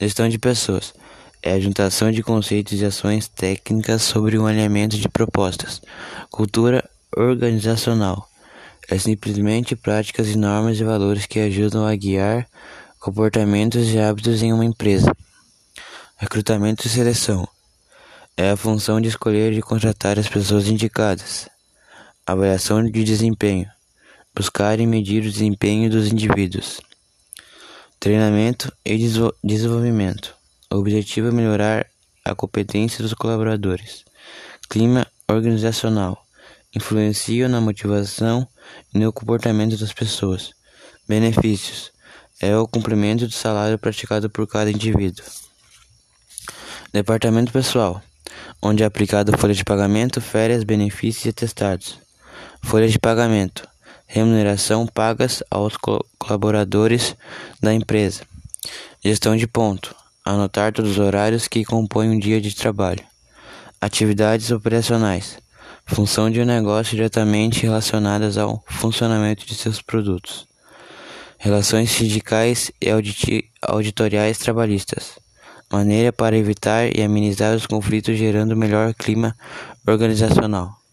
Gestão de pessoas é a juntação de conceitos e ações técnicas sobre o alinhamento de propostas. Cultura organizacional é simplesmente práticas e normas e valores que ajudam a guiar comportamentos e hábitos em uma empresa. Recrutamento e seleção é a função de escolher e contratar as pessoas indicadas. Avaliação de desempenho buscar e medir o desempenho dos indivíduos. Treinamento e desenvolvimento o objetivo é melhorar a competência dos colaboradores. Clima organizacional influencia na motivação e no comportamento das pessoas. Benefícios é o cumprimento do salário praticado por cada indivíduo. Departamento pessoal, onde é aplicado folha de pagamento, férias, benefícios e atestados. Folha de pagamento, remuneração pagas aos colaboradores da empresa. Gestão de ponto, Anotar todos os horários que compõem um dia de trabalho. Atividades operacionais. Função de um negócio diretamente relacionadas ao funcionamento de seus produtos. Relações sindicais e auditoriais trabalhistas. Maneira para evitar e amenizar os conflitos gerando melhor clima organizacional.